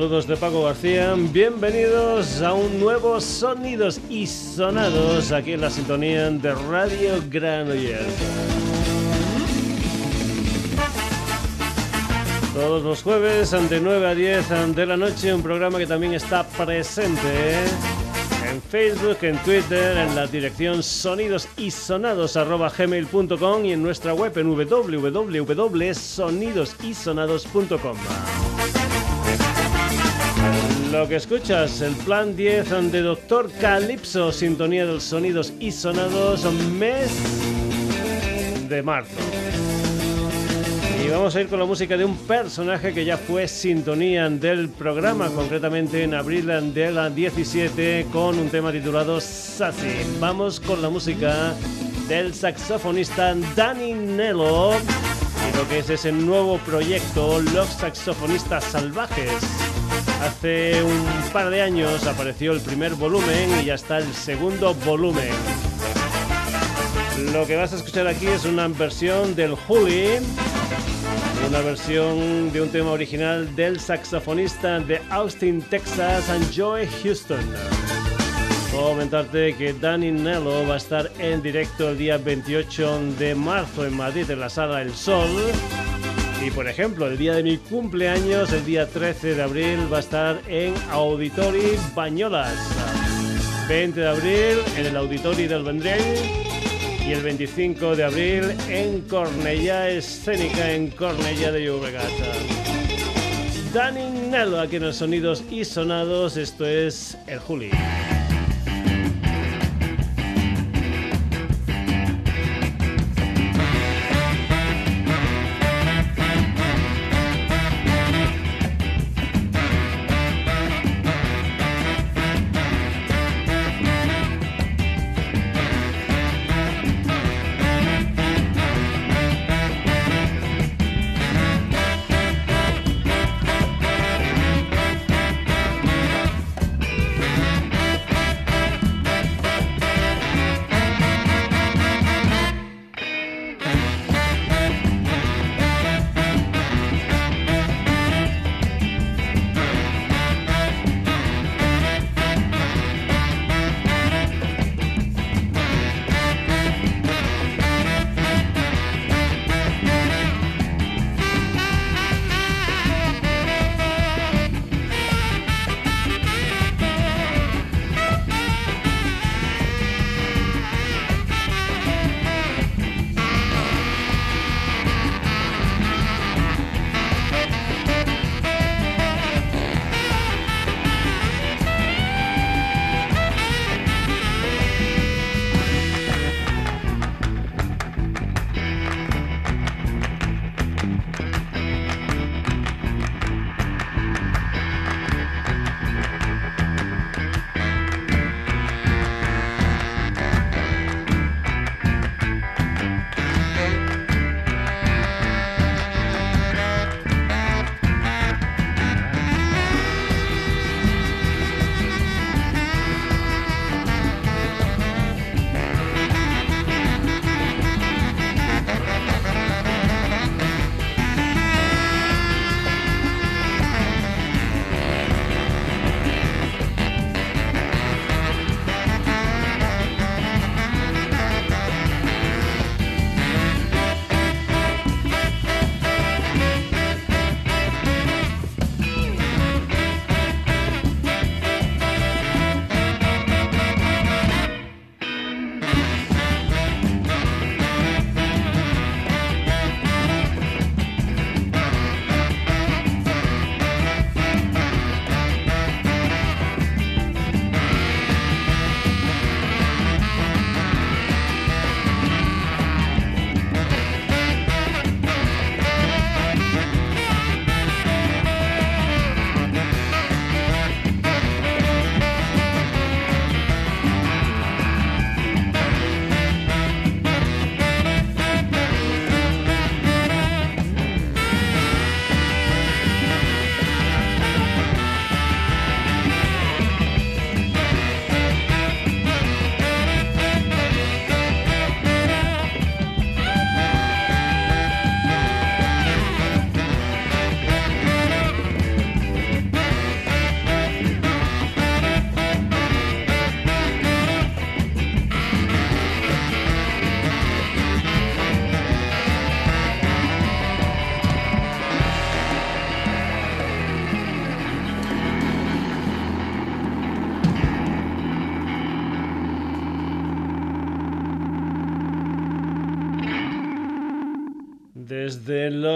saludos de Paco García. Bienvenidos a un nuevo Sonidos y Sonados aquí en la sintonía de Radio Granollers. Todos los jueves, de 9 a 10 de la noche, un programa que también está presente en Facebook, en Twitter, en la dirección sonidosisonados.gmail.com y en nuestra web en www.sonidosisonados.com. Lo que escuchas, el plan 10 de Doctor Calypso, sintonía de los sonidos y sonados, mes de marzo. Y vamos a ir con la música de un personaje que ya fue sintonía del programa, concretamente en abril del 17, con un tema titulado Sassy. Vamos con la música del saxofonista Danny Nello y lo que es ese nuevo proyecto, Los Saxofonistas Salvajes. Hace un par de años apareció el primer volumen y ya está el segundo volumen. Lo que vas a escuchar aquí es una versión del Holy, una versión de un tema original del saxofonista de Austin, Texas, Joy Houston. comentarte que Danny Nello va a estar en directo el día 28 de marzo en Madrid en la Sala El Sol y por ejemplo, el día de mi cumpleaños, el día 13 de abril, va a estar en Auditori Bañolas. 20 de abril en el Auditori del Vendrell y el 25 de abril en Cornellá Escénica en Cornellá de Llobregat. Danny Nello aquí en los sonidos y sonados, esto es el Juli.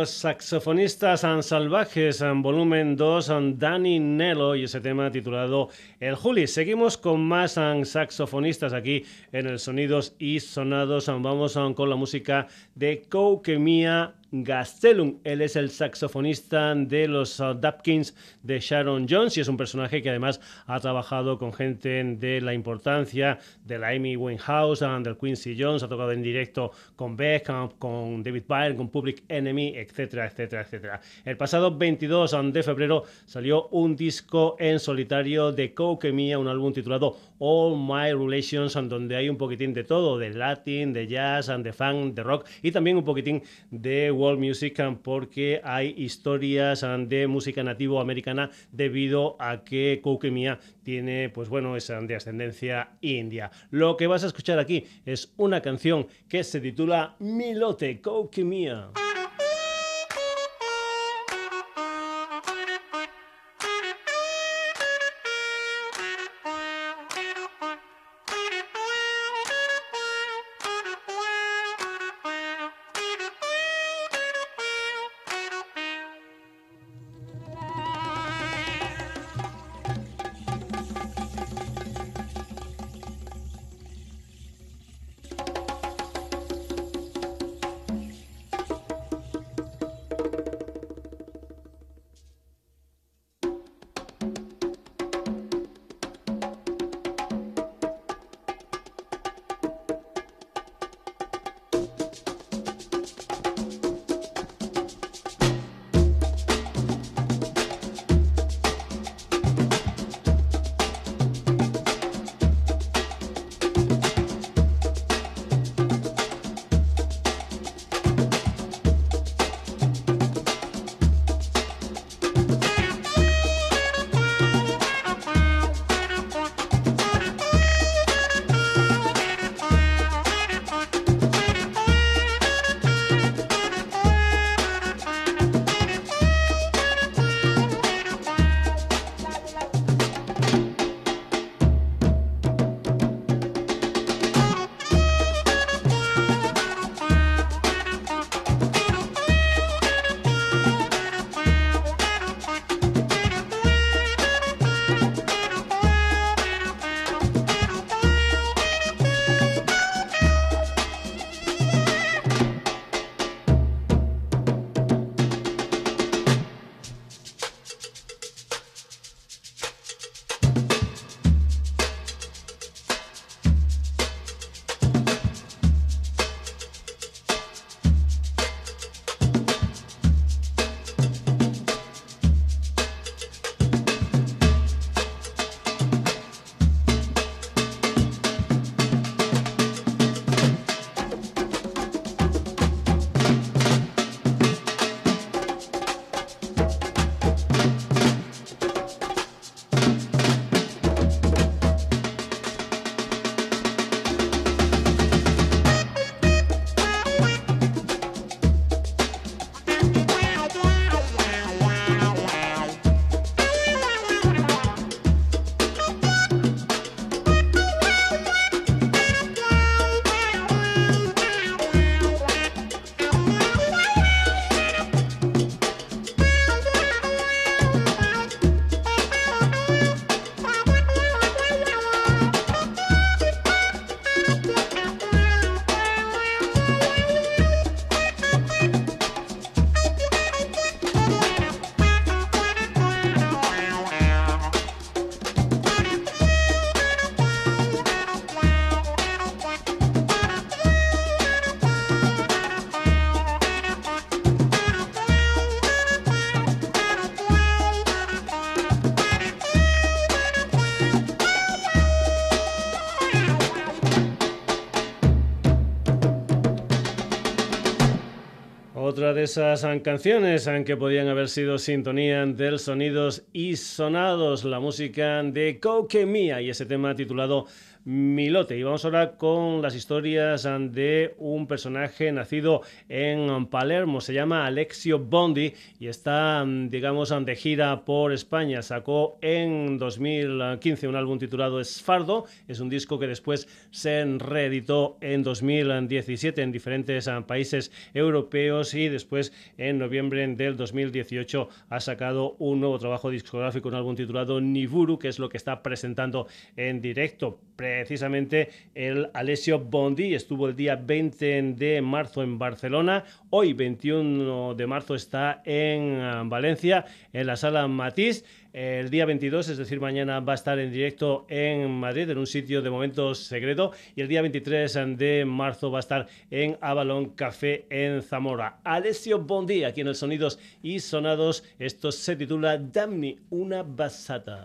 Los saxofonistas salvajes en volumen 2, Danny Nello y ese tema titulado El Juli. Seguimos con más saxofonistas aquí en el Sonidos y Sonados. Vamos con la música de Koukemia Gastelum. Él es el saxofonista de los uh, Dapkins de Sharon Jones y es un personaje que además ha trabajado con gente de la importancia de la Amy Winehouse, del Quincy Jones, ha tocado en directo con Beck, uh, con David Byrne, con Public Enemy, etcétera, etcétera, etcétera. El pasado 22 de febrero salió un disco en solitario de Coke Mia, un álbum titulado All My Relations, donde hay un poquitín de todo, de latin, de jazz, de funk, de rock y también un poquitín de world music porque hay historias de música nativo americana debido a que Mia tiene, pues bueno, esa de ascendencia india. Lo que vas a escuchar aquí es una canción que se titula Milote Mia. De esas canciones que podían haber sido sintonía del sonidos y sonados, la música de Coque y ese tema titulado Milote. Y vamos ahora con las historias de un personaje nacido en Palermo. Se llama Alexio Bondi y está, digamos, de gira por España. Sacó en 2015 un álbum titulado Esfardo. Es un disco que después se reeditó en 2017 en diferentes países europeos y y después en noviembre del 2018 ha sacado un nuevo trabajo discográfico, un álbum titulado Niburu, que es lo que está presentando en directo. Precisamente el Alessio Bondi estuvo el día 20 de marzo en Barcelona, hoy 21 de marzo está en ah, Valencia, en la sala Matiz. El día 22, es decir, mañana va a estar en directo en Madrid, en un sitio de momentos secreto. Y el día 23 de marzo va a estar en Avalon Café en Zamora. Alessio Bondi, aquí en el Sonidos y Sonados. Esto se titula Damni, una basata.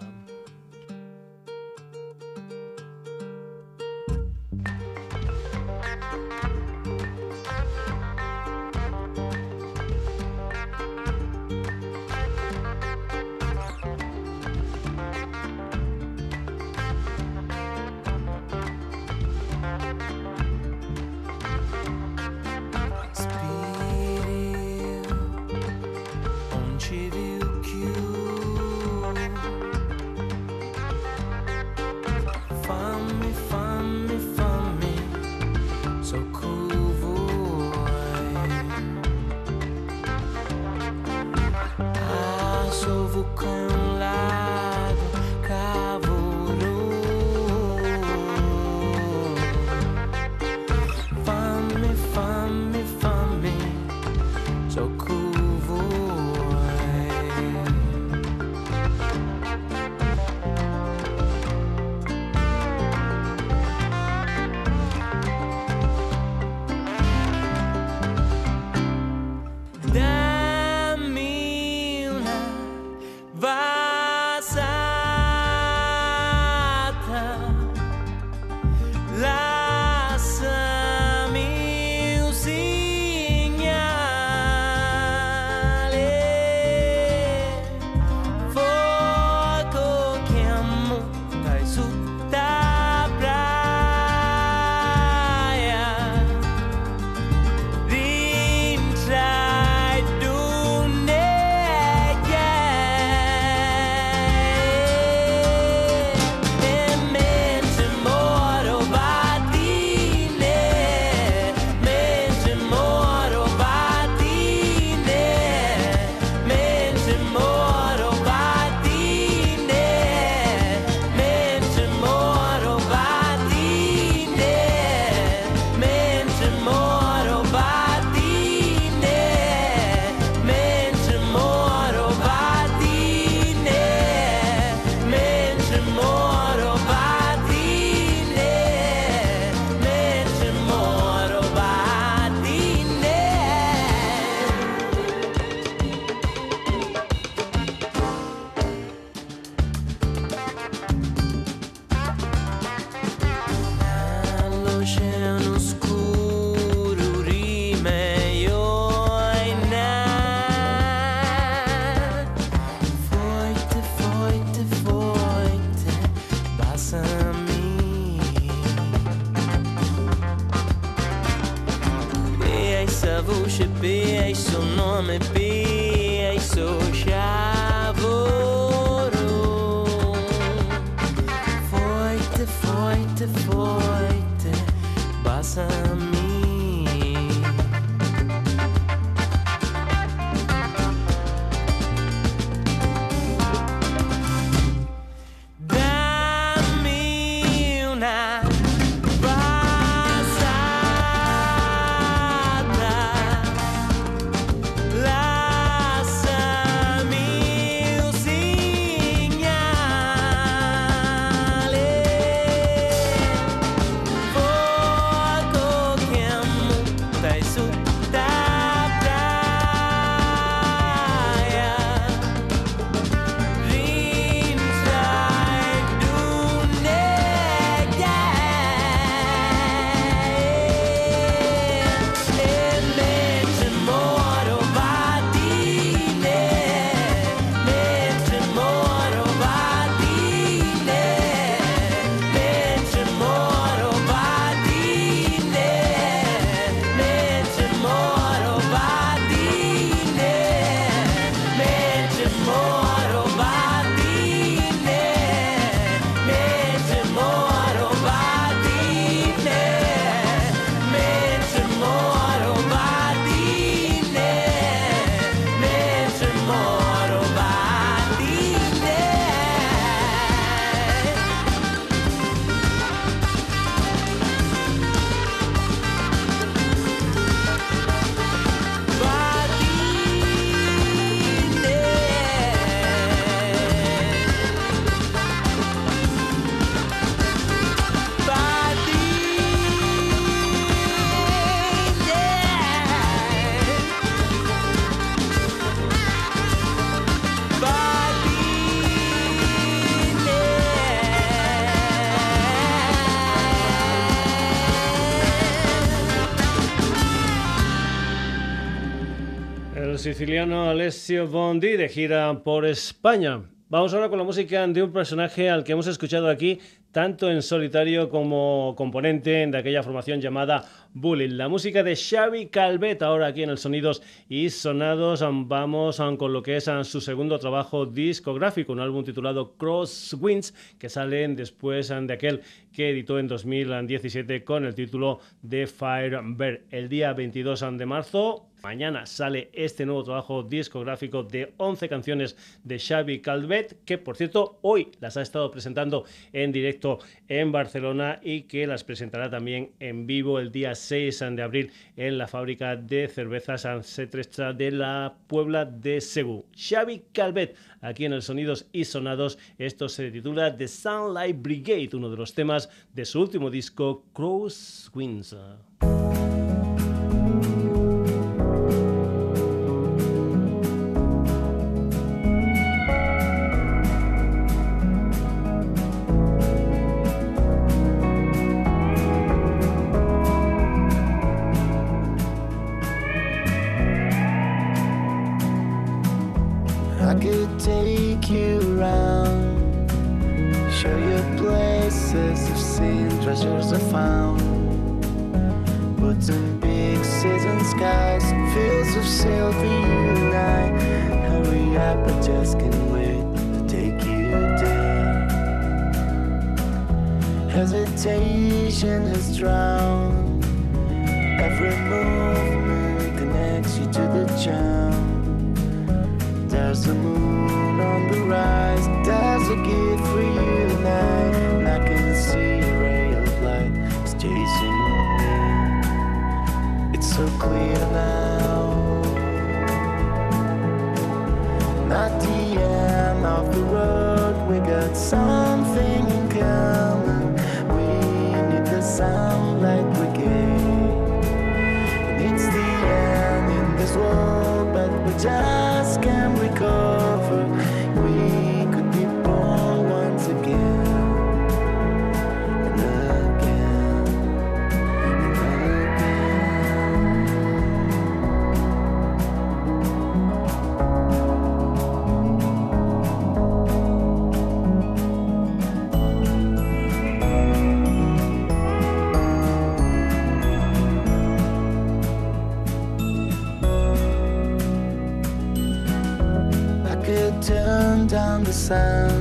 Siciliano Alessio Bondi de gira por España. Vamos ahora con la música de un personaje al que hemos escuchado aquí tanto en solitario como componente de aquella formación llamada Bullying. La música de Xavi Calvet, ahora aquí en el Sonidos y Sonados. Vamos con lo que es su segundo trabajo discográfico, un álbum titulado Crosswinds, que sale después de aquel que editó en 2017 con el título de Fire Bear. El día 22 de marzo Mañana sale este nuevo trabajo discográfico de 11 canciones de Xavi Calvet, que por cierto hoy las ha estado presentando en directo en Barcelona y que las presentará también en vivo el día 6 de abril en la fábrica de cervezas Ancetrestra de la Puebla de Segú. Xavi Calvet, aquí en el Sonidos y Sonados, esto se titula The Sunlight Brigade, uno de los temas de su último disco Cross Winds. treasures are found. Woods and big season skies, fields of silver unite. Hurry up, I just can't wait to take you there. Hesitation has drowned. Every movement connects you to the charm. There's a moon on the rise, there's a gift for you tonight. And I can see a ray of light is chasing me. It's so clear now. Not the end of the road, we got something in common. We need the sunlight brigade. And it's the end in this world, but we just the sun.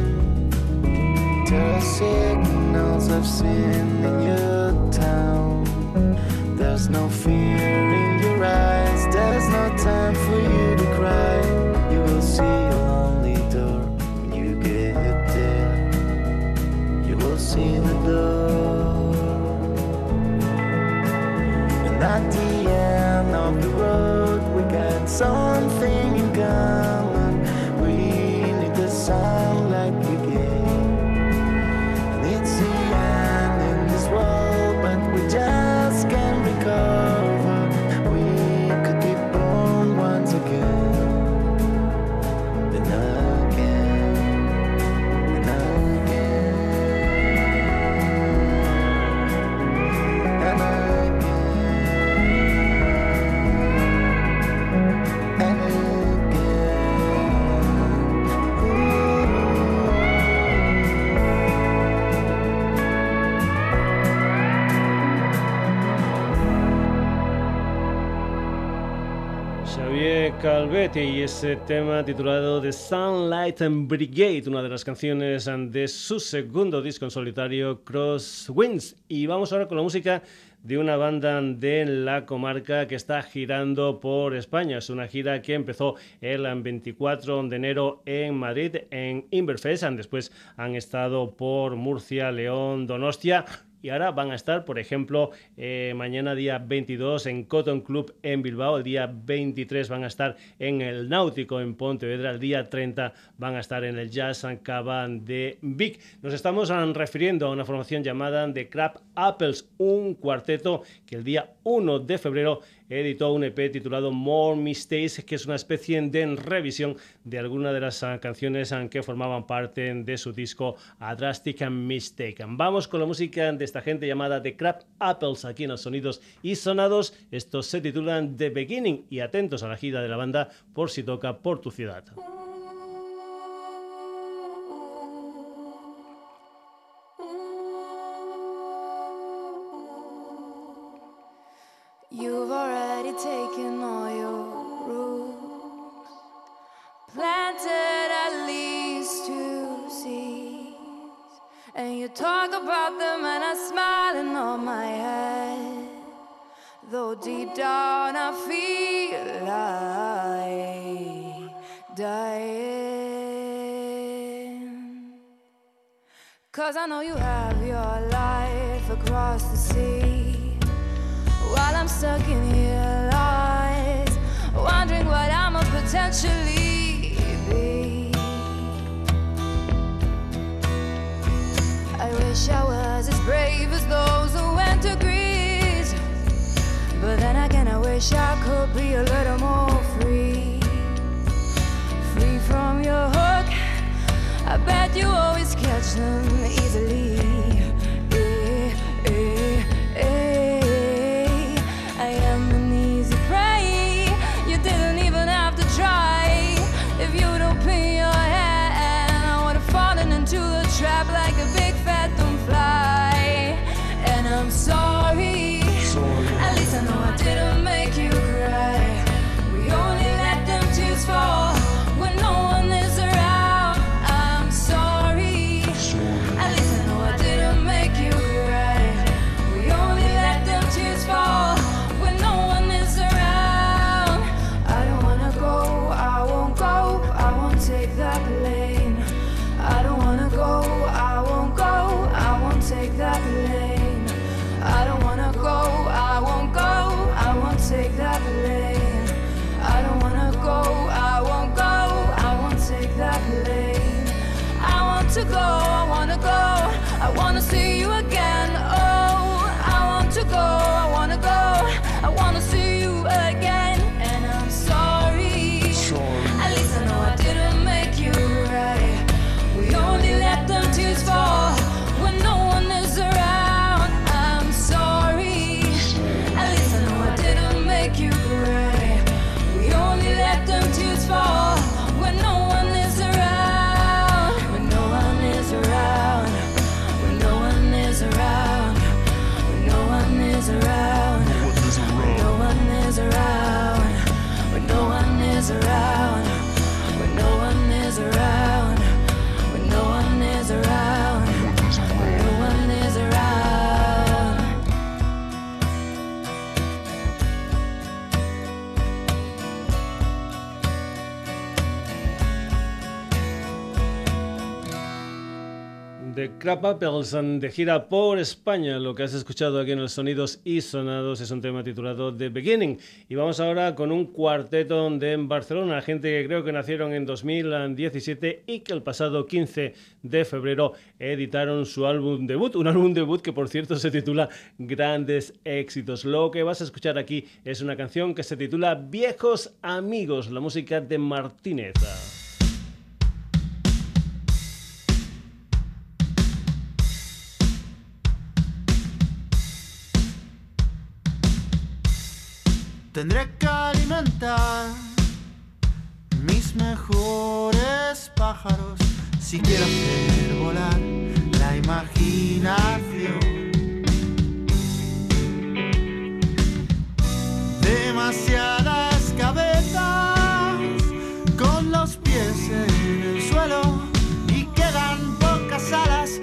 Y ese tema titulado The Sunlight Brigade, una de las canciones de su segundo disco en solitario, Crosswinds. Y vamos ahora con la música de una banda de la comarca que está girando por España. Es una gira que empezó el 24 de enero en Madrid, en Inverfest. Después han estado por Murcia, León, Donostia y ahora van a estar, por ejemplo, eh, mañana día 22 en Cotton Club en Bilbao, el día 23 van a estar en el Náutico en Pontevedra, el día 30 van a estar en el Jazz and Caban de Vic. Nos estamos refiriendo a una formación llamada The Crab Apples, un cuarteto que el día 1 de febrero editó un EP titulado More Mistakes, que es una especie de revisión de algunas de las ah, canciones ah, que formaban parte de su disco A Drastic Mistake. Vamos con la música de esta gente llamada The Crab Apples aquí en los sonidos y sonados. Estos se titulan The Beginning y atentos a la gira de la banda por si toca por tu ciudad. Talk about them and I smile smiling on my head. Though deep down I feel like dying. Cause I know you have your life across the sea. While I'm stuck in here, lost, wondering what I'ma potentially. Wish I was as brave as those who went to Greece. But then again, I wish I could be a little more free. Free from your hook. I bet you always catch them easily. Crap Apples de gira por España. Lo que has escuchado aquí en los sonidos y sonados es un tema titulado The Beginning. Y vamos ahora con un cuarteto de Barcelona, gente que creo que nacieron en 2017 y que el pasado 15 de febrero editaron su álbum debut. Un álbum debut que por cierto se titula Grandes Éxitos. Lo que vas a escuchar aquí es una canción que se titula Viejos Amigos, la música de Martínez. Tendré que alimentar mis mejores pájaros si quiero hacer volar la imaginación. Demasiadas cabezas con los pies en el suelo y quedan pocas alas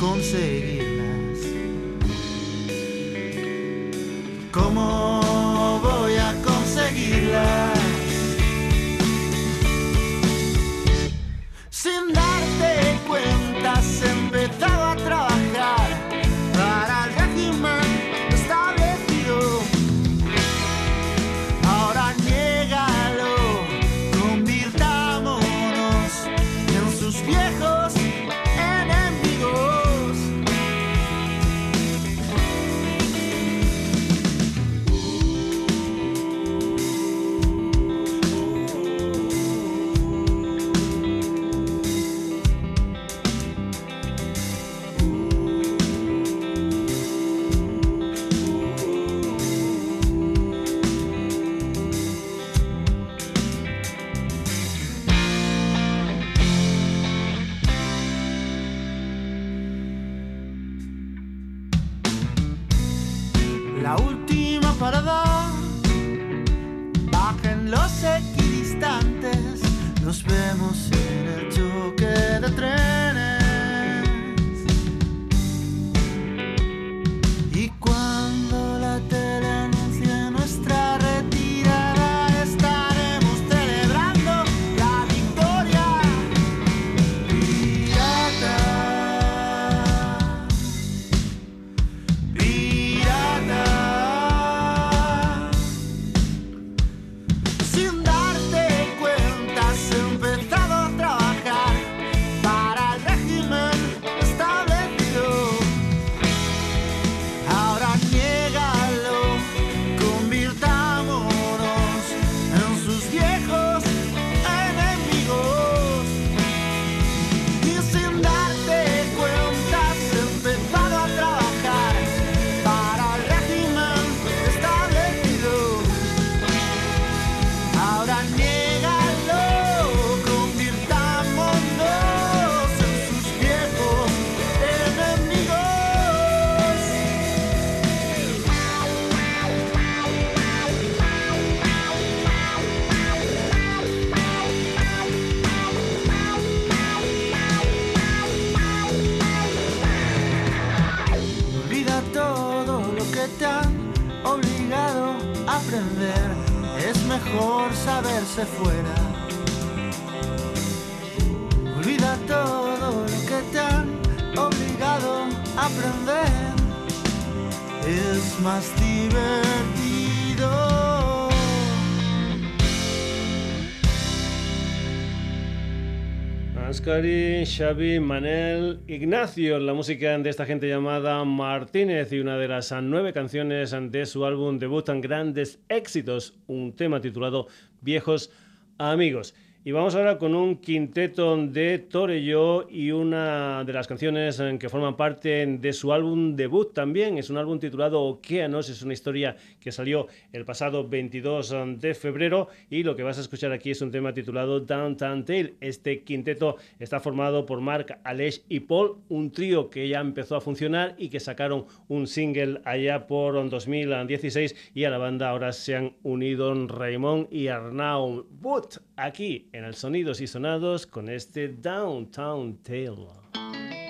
conseguirlas. ¿Cómo voy a conseguirlas? Sin darte cuenta se empezaba a trabajar Manel, Ignacio, la música de esta gente llamada Martínez y una de las nueve canciones de su álbum debut en grandes éxitos, un tema titulado Viejos Amigos. Y vamos ahora con un quinteto de Torello y una de las canciones eh, que forman parte de su álbum debut también. Es un álbum titulado Okeanos, es una historia que salió el pasado 22 de febrero y lo que vas a escuchar aquí es un tema titulado Downtown Tale. Este quinteto está formado por Mark, Aleix y Paul, un trío que ya empezó a funcionar y que sacaron un single allá por 2016 y a la banda ahora se han unido Raymond y Arnau But aquí en el Sonidos y Sonados con este Downtown Tale.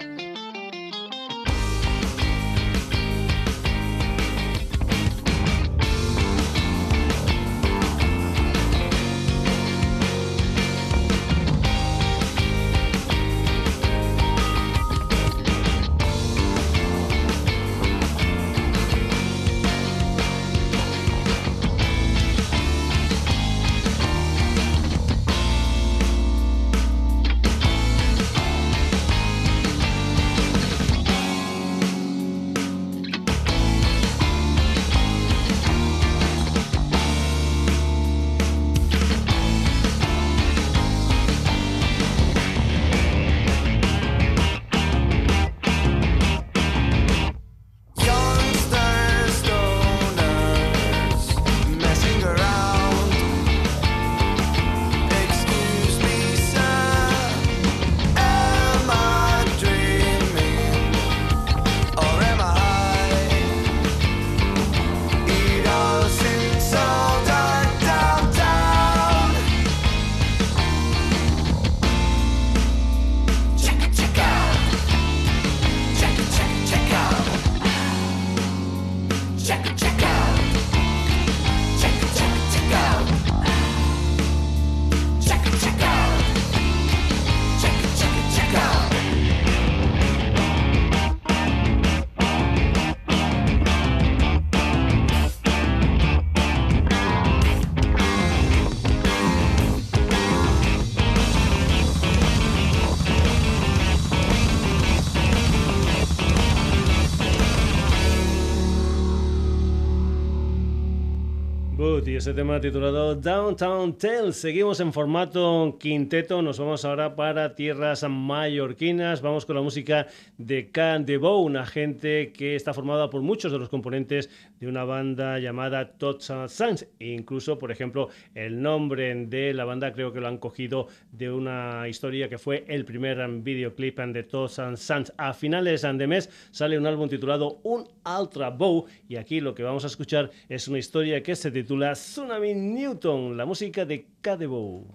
Ese tema titulado Downtown Tale. Seguimos en formato quinteto, nos vamos ahora para tierras mallorquinas. Vamos con la música de Can de Bow, una gente que está formada por muchos de los componentes de una banda llamada Tots Sans. Incluso, por ejemplo, el nombre de la banda creo que lo han cogido de una historia que fue el primer videoclip de Tots Sans. A finales de mes sale un álbum titulado Un Ultra Bow y aquí lo que vamos a escuchar es una historia que se titula Tsunami Newton, la música de Cadebo.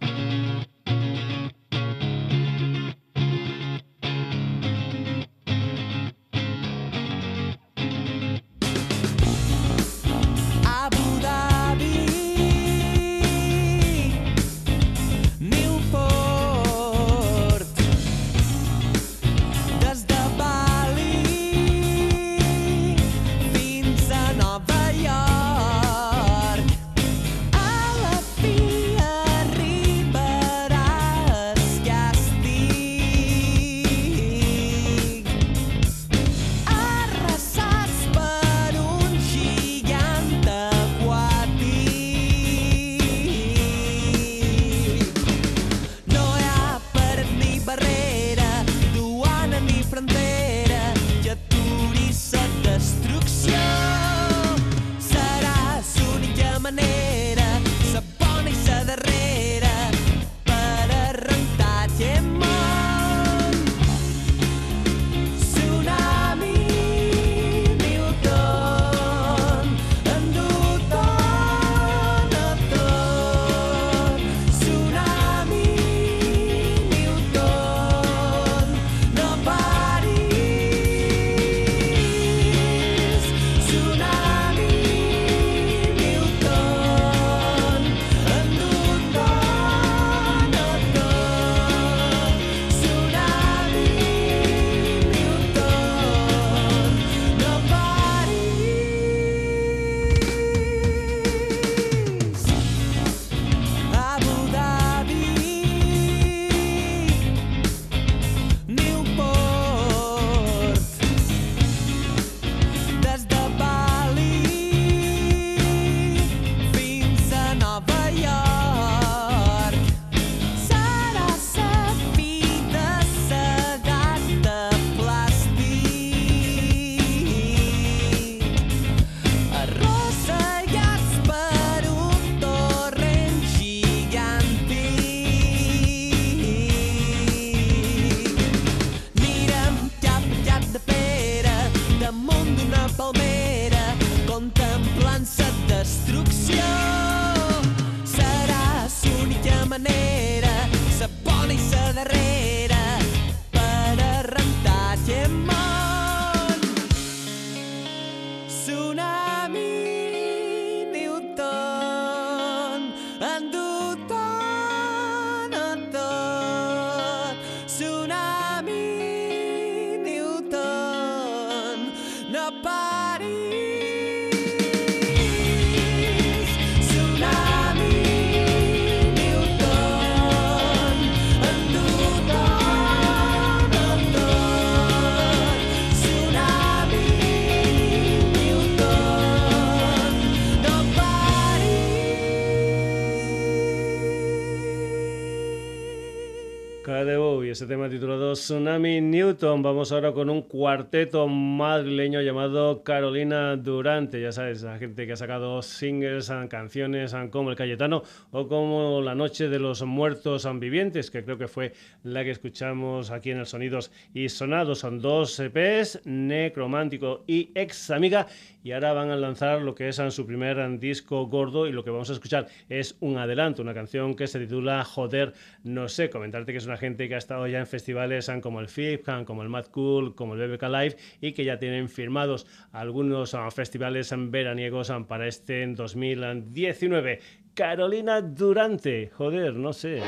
Tsunami Newton. Vamos ahora con un cuarteto madrileño llamado Carolina Durante. Ya sabes, la gente que ha sacado singles, canciones como El Cayetano o como La Noche de los Muertos Vivientes, que creo que fue la que escuchamos aquí en el Sonidos y Sonados. Son dos EPs, Necromántico y Ex Amiga y ahora van a lanzar lo que es su primer disco gordo y lo que vamos a escuchar es un adelanto, una canción que se titula Joder, no sé, comentarte que es una gente que ha estado ya en festivales como el FIP, como el Mad Cool, como el BBK Live y que ya tienen firmados algunos ah, festivales veraniegos ah, para este 2019. Carolina Durante, joder, no sé.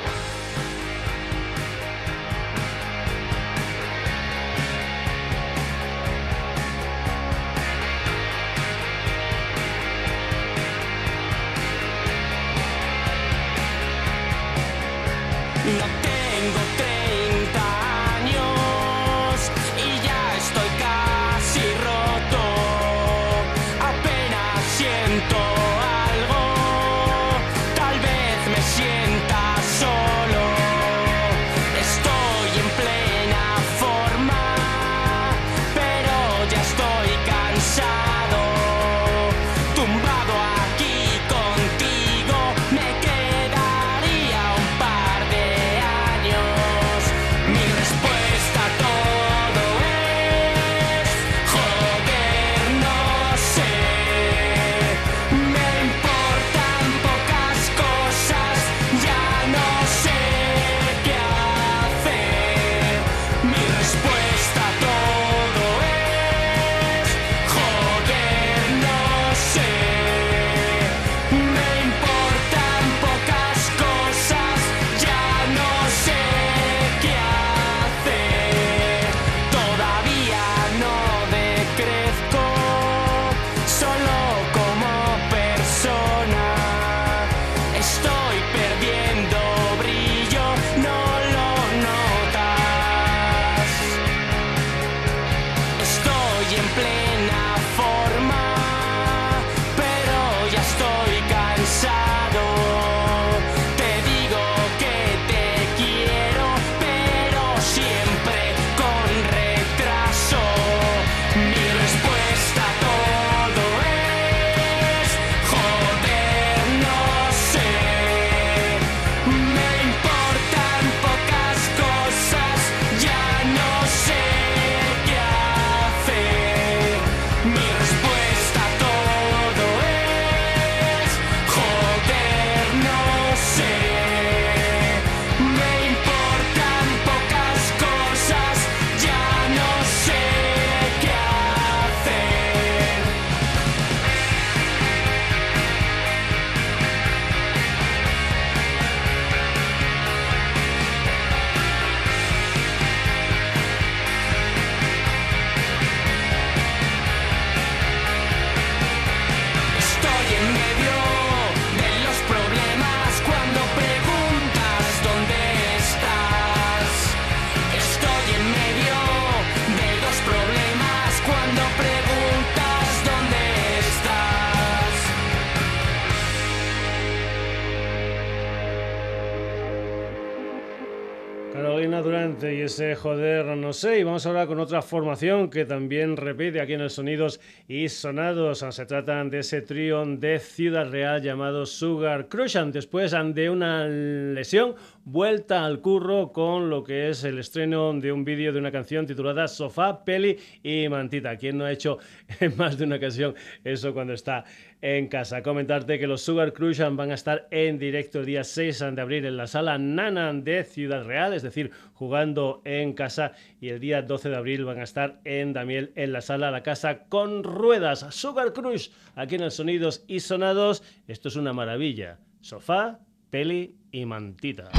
Joder, no sé. Y vamos ahora con otra formación que también repite aquí en el Sonidos y Sonados. Se tratan de ese trío de Ciudad Real llamado Sugar Crush. Después de una lesión, vuelta al curro con lo que es el estreno de un vídeo de una canción titulada Sofá, Peli y Mantita. ¿Quién no ha hecho en más de una ocasión eso cuando está en casa. Comentarte que los Sugar Crush van a estar en directo el día 6 de abril en la sala Nana de Ciudad Real, es decir, jugando en casa. Y el día 12 de abril van a estar en Damiel en la sala La Casa con Ruedas. Sugar Crush aquí en el Sonidos y Sonados. Esto es una maravilla. Sofá, peli y mantita.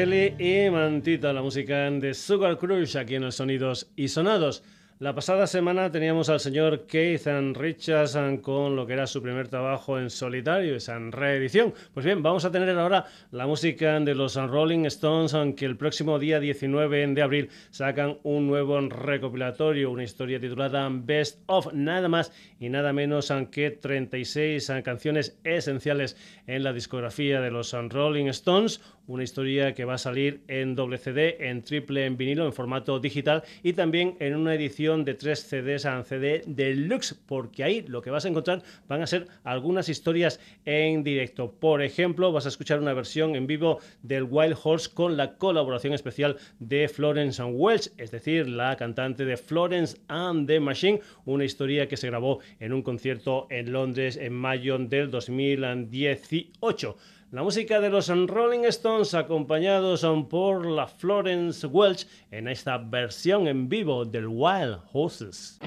Peli y Mantita, la música de Sugar Crush aquí en los Sonidos y Sonados. La pasada semana teníamos al señor Keith Richards con lo que era su primer trabajo en solitario, esa reedición. Pues bien, vamos a tener ahora la música de los Rolling Stones, aunque el próximo día 19 de abril sacan un nuevo recopilatorio, una historia titulada Best of, nada más y nada menos que 36 canciones esenciales en la discografía de los Rolling Stones, una historia que va a salir en doble CD, en triple en vinilo, en formato digital y también en una edición de tres CDs a CD deluxe, porque ahí lo que vas a encontrar van a ser algunas historias en directo. Por ejemplo, vas a escuchar una versión en vivo del Wild Horse con la colaboración especial de Florence and Welch, es decir, la cantante de Florence and the Machine, una historia que se grabó en un concierto en Londres en mayo del 2018. La música de los Rolling Stones acompañados por la Florence Welch en esta versión en vivo del Wild Horses.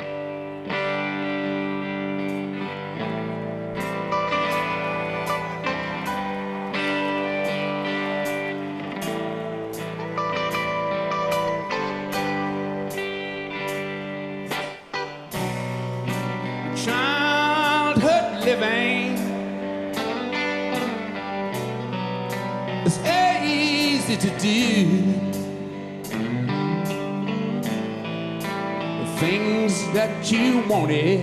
you wanted.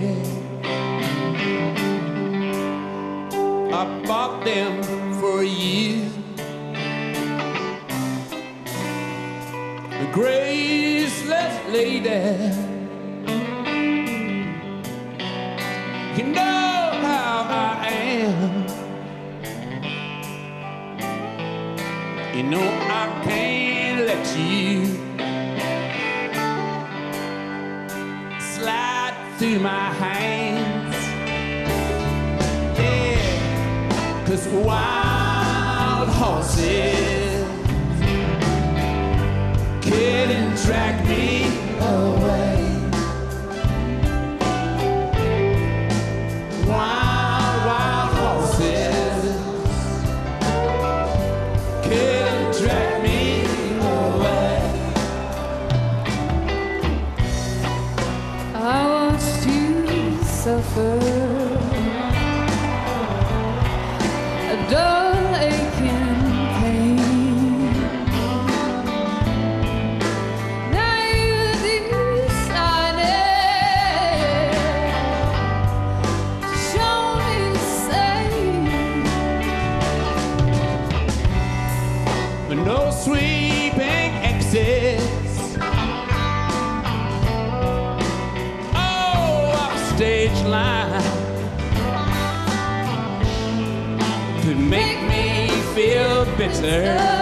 I bought them for you. The graceless lady. You know how I am. You know Yeah, cause wild horses There.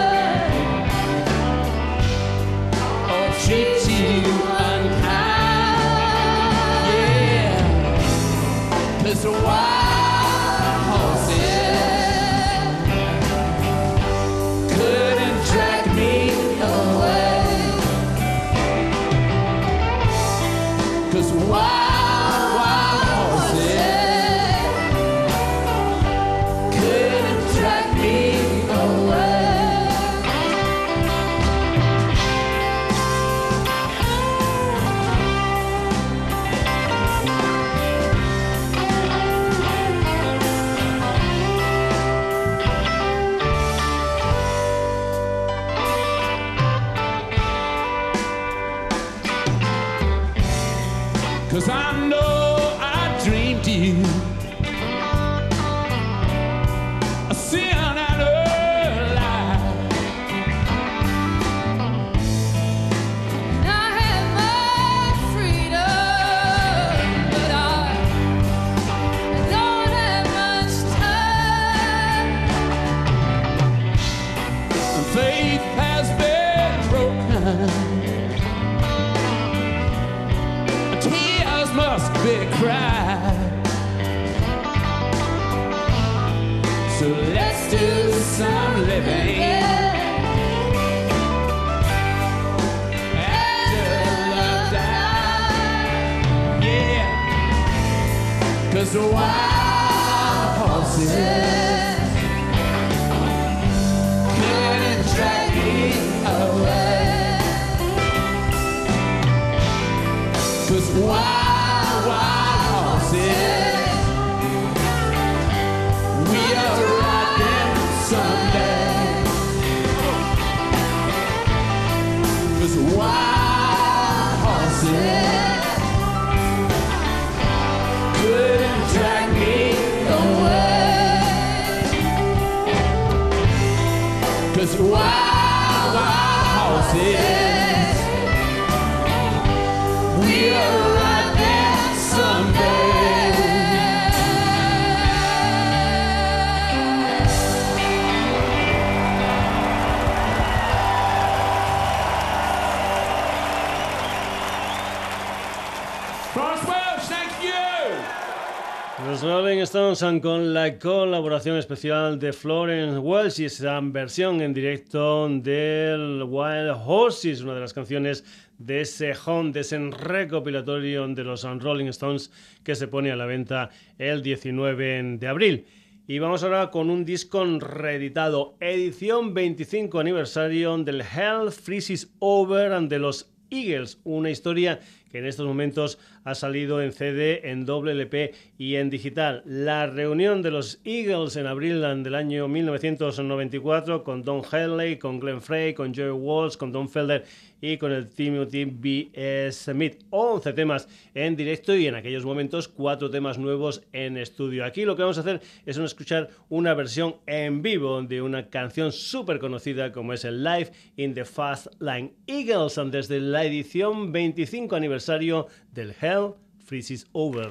Con la colaboración especial de Florence Welch y esa versión en directo del Wild Horses, una de las canciones de ese home, de ese recopilatorio de los Rolling Stones que se pone a la venta el 19 de abril. Y vamos ahora con un disco reeditado, edición 25 aniversario del Hell Freezes Over de los Eagles, una historia que en estos momentos ha salido en CD, en doble LP y en digital. La reunión de los Eagles en abril del año 1994 con Don Henley, con Glenn Frey, con Joey Walsh, con Don Felder y con el Timothy B. Smith. 11 temas en directo y en aquellos momentos 4 temas nuevos en estudio. Aquí lo que vamos a hacer es escuchar una versión en vivo de una canción súper conocida como es el Live in the Fast Line Eagles desde la edición 25 aniversario del Hell Freezes Over.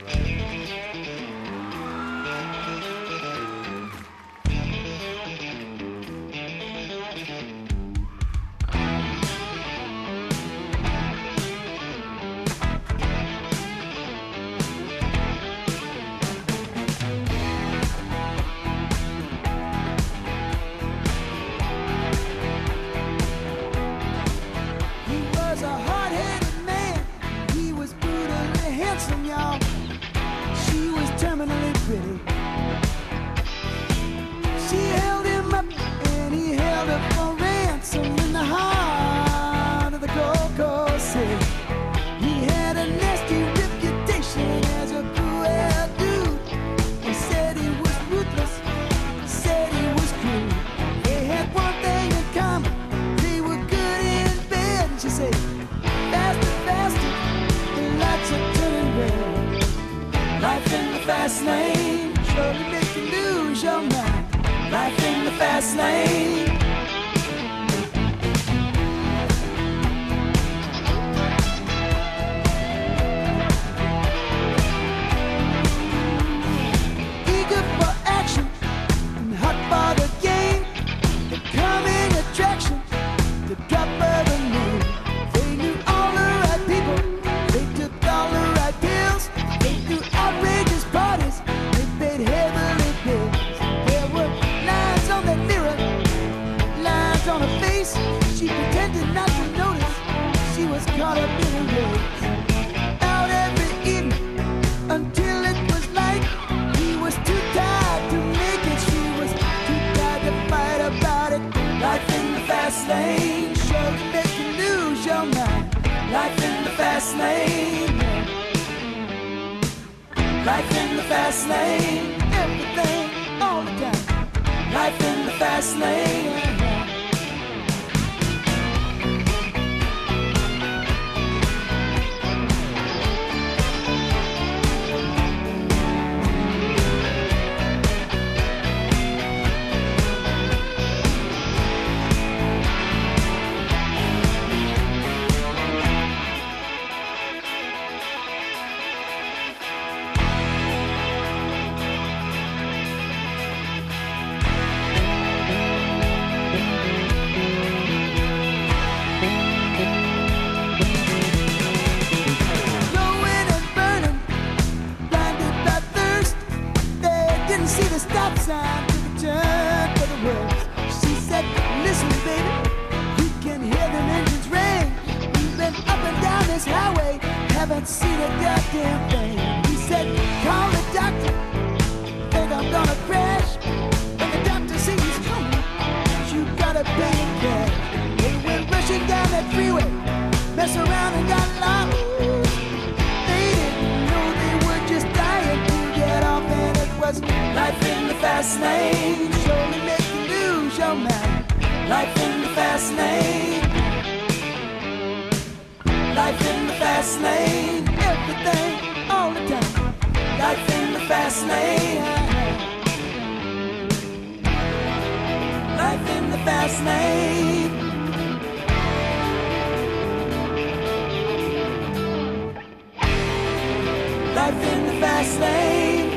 Life in the fast lane.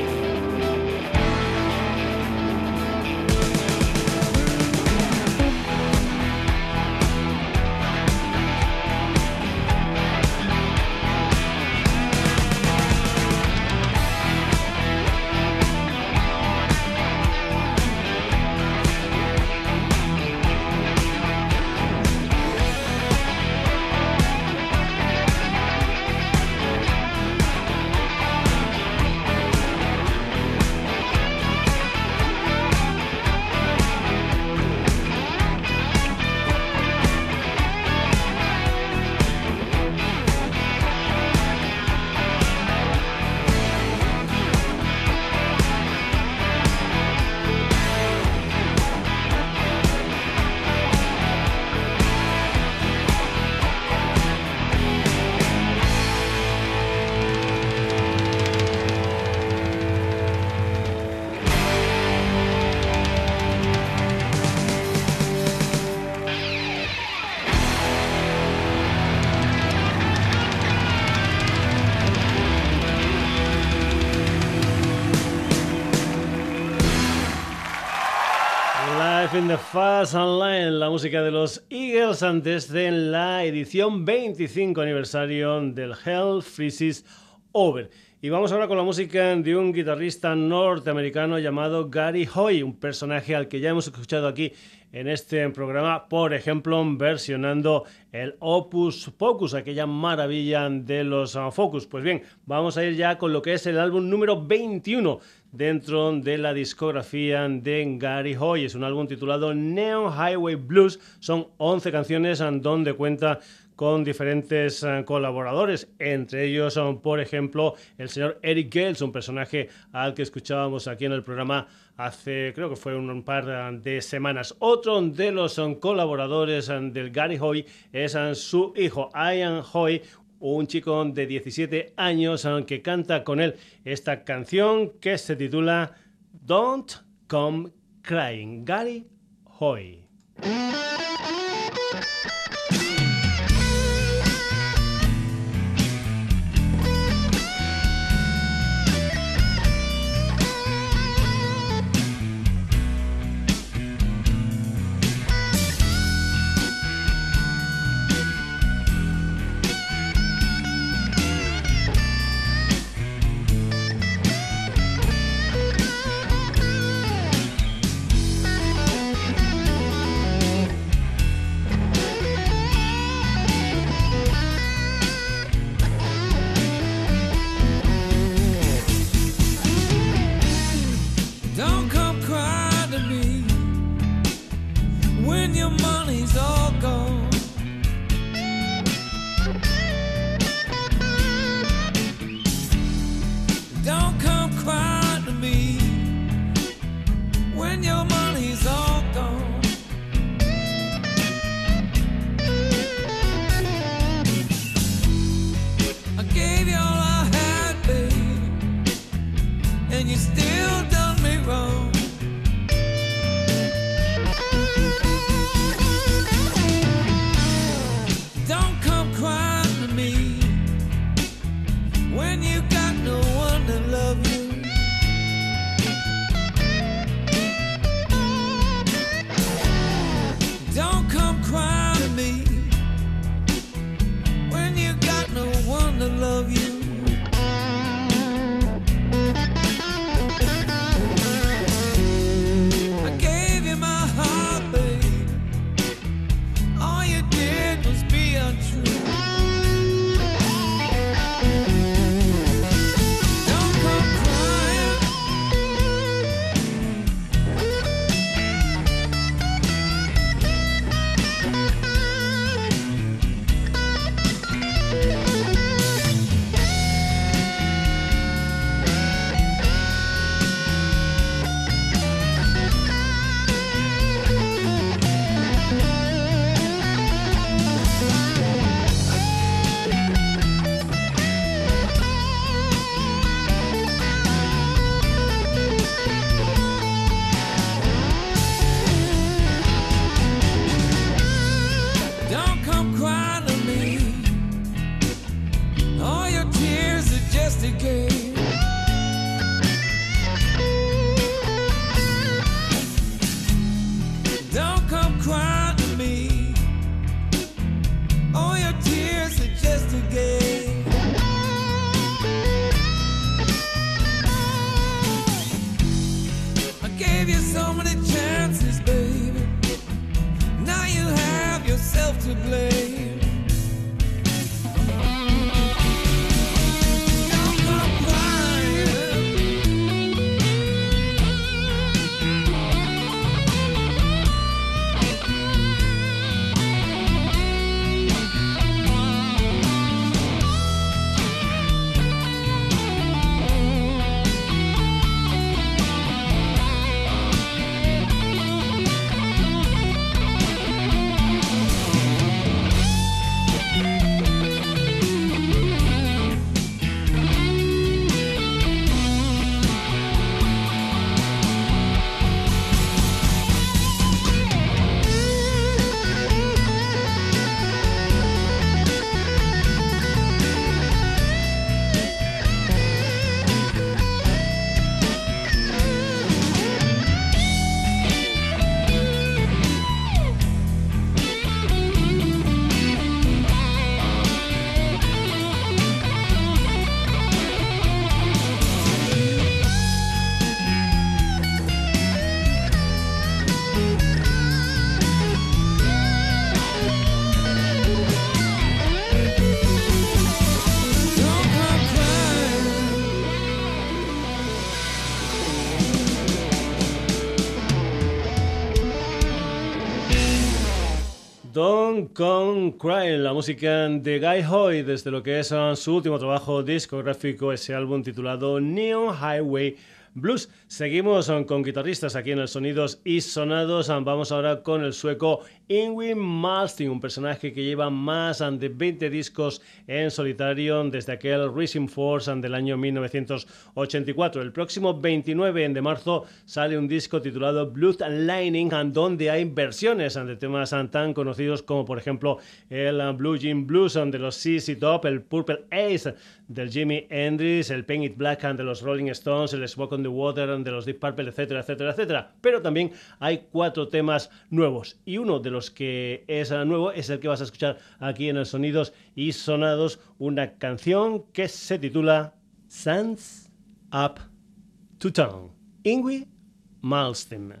In the Fast Online, la música de los Eagles antes de la edición 25 aniversario del Hell Freezes Over. Y vamos ahora con la música de un guitarrista norteamericano llamado Gary Hoy, un personaje al que ya hemos escuchado aquí en este programa, por ejemplo, versionando el Opus Focus, aquella maravilla de los Focus. Pues bien, vamos a ir ya con lo que es el álbum número 21 dentro de la discografía de Gary Hoy. Es un álbum titulado Neon Highway Blues. Son 11 canciones donde cuenta con diferentes eh, colaboradores, entre ellos, son, por ejemplo, el señor Eric Gales, un personaje al que escuchábamos aquí en el programa hace, creo que fue un par de semanas. Otro de los eh, colaboradores eh, del Gary Hoy es su hijo, Ian Hoy, un chico de 17 años que canta con él esta canción que se titula Don't Come Crying, Gary Hoy. Come Cry, la música de Guy Hoy desde lo que es su último trabajo discográfico, ese álbum titulado Neon Highway Blues. Seguimos con guitarristas aquí en el Sonidos y Sonados. Vamos ahora con el sueco Ingrid Malmsteen, un personaje que lleva más de 20 discos en solitario desde aquel Racing Force del año 1984. El próximo 29 de marzo sale un disco titulado Blood Lining, donde hay versiones de temas tan conocidos como por ejemplo el Blue Jean Blues de los CC Top, el Purple Ace del Jimi Hendrix, el Paint It Black de los Rolling Stones, el Smoke on the Water de los Deep Purple, etcétera, etcétera, etcétera. Pero también hay cuatro temas nuevos y uno de los que es nuevo es el que vas a escuchar aquí en el Sonidos y Sonados, una canción que se titula Sands Up to Town. Ingui Malmsteen.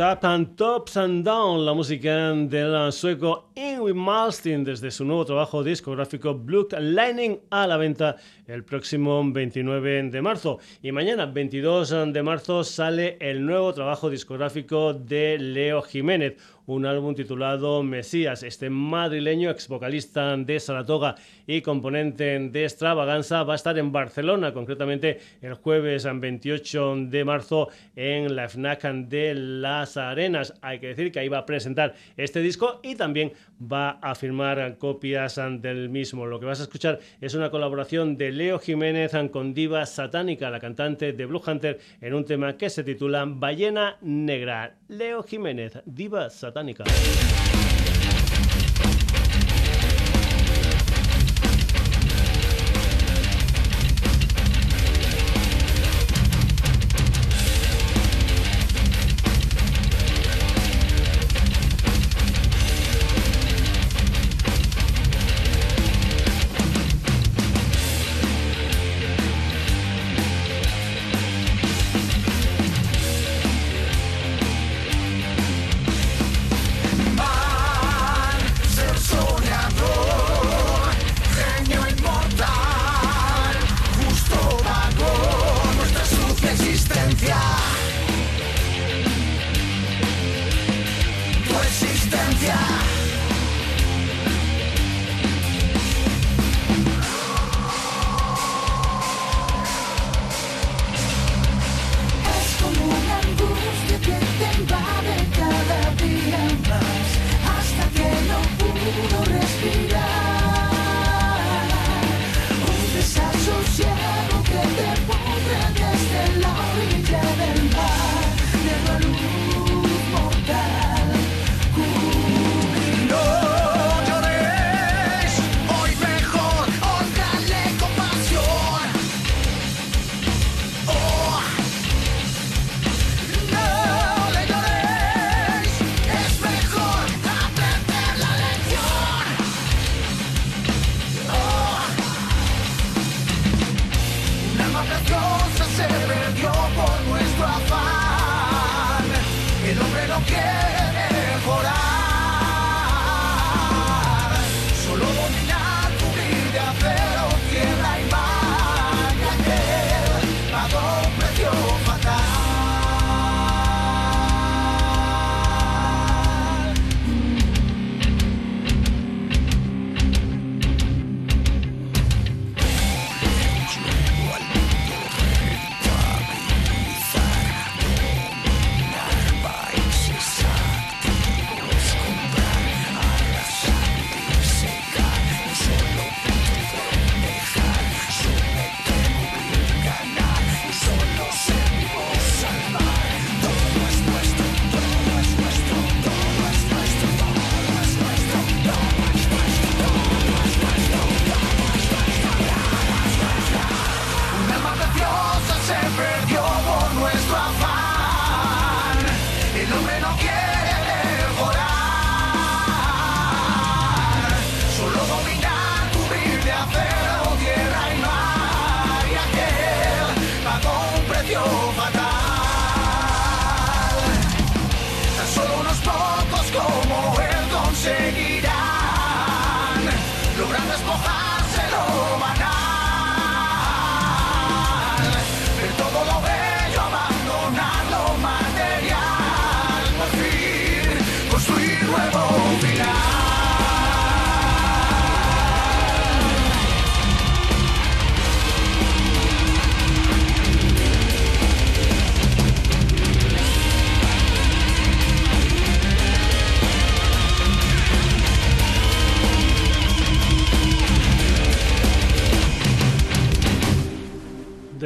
Up and Tops and Down, la música del sueco Louis Malstein desde su nuevo trabajo discográfico Blue Lightning a la venta el próximo 29 de marzo. Y mañana, 22 de marzo, sale el nuevo trabajo discográfico de Leo Jiménez un álbum titulado Mesías. Este madrileño, ex vocalista de Saratoga y componente de Extravaganza, va a estar en Barcelona, concretamente el jueves 28 de marzo en la FNAC de Las Arenas. Hay que decir que ahí va a presentar este disco y también va a firmar copias del mismo. Lo que vas a escuchar es una colaboración de Leo Jiménez con Diva Satánica, la cantante de Blue Hunter, en un tema que se titula Ballena Negra. Leo Jiménez, Diva Satánica.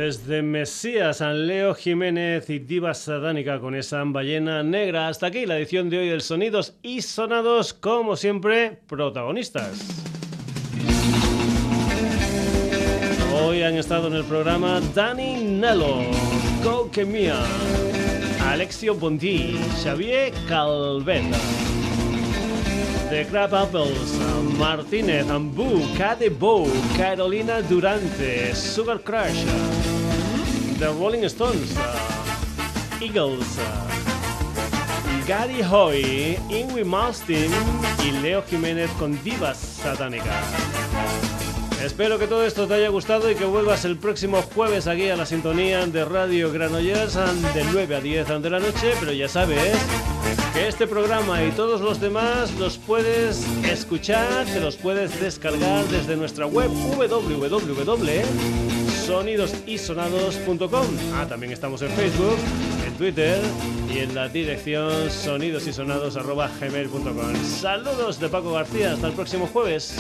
De Mesías, San Leo Jiménez y Diva Sadánica con esa ballena negra. Hasta aquí la edición de hoy del Sonidos y Sonados, como siempre, protagonistas. Hoy han estado en el programa Dani Nello, Go Mia, Alexio Bondi, Xavier Calveta. The Crab Apples, Martínez, Ambu, Cade Carolina Durante, Sugar Crush, The Rolling Stones, Eagles, Gary Hoy, Ingrid Malmsteen y Leo Jiménez con Divas Satánicas. Espero que todo esto te haya gustado y que vuelvas el próximo jueves aquí a la sintonía de Radio Granollers de 9 a 10 de la noche, pero ya sabes que este programa y todos los demás los puedes escuchar, te los puedes descargar desde nuestra web www.sonidosysonados.com. Ah, también estamos en Facebook, en Twitter y en la dirección sonidosysonados.gmail.com. Saludos de Paco García, hasta el próximo jueves.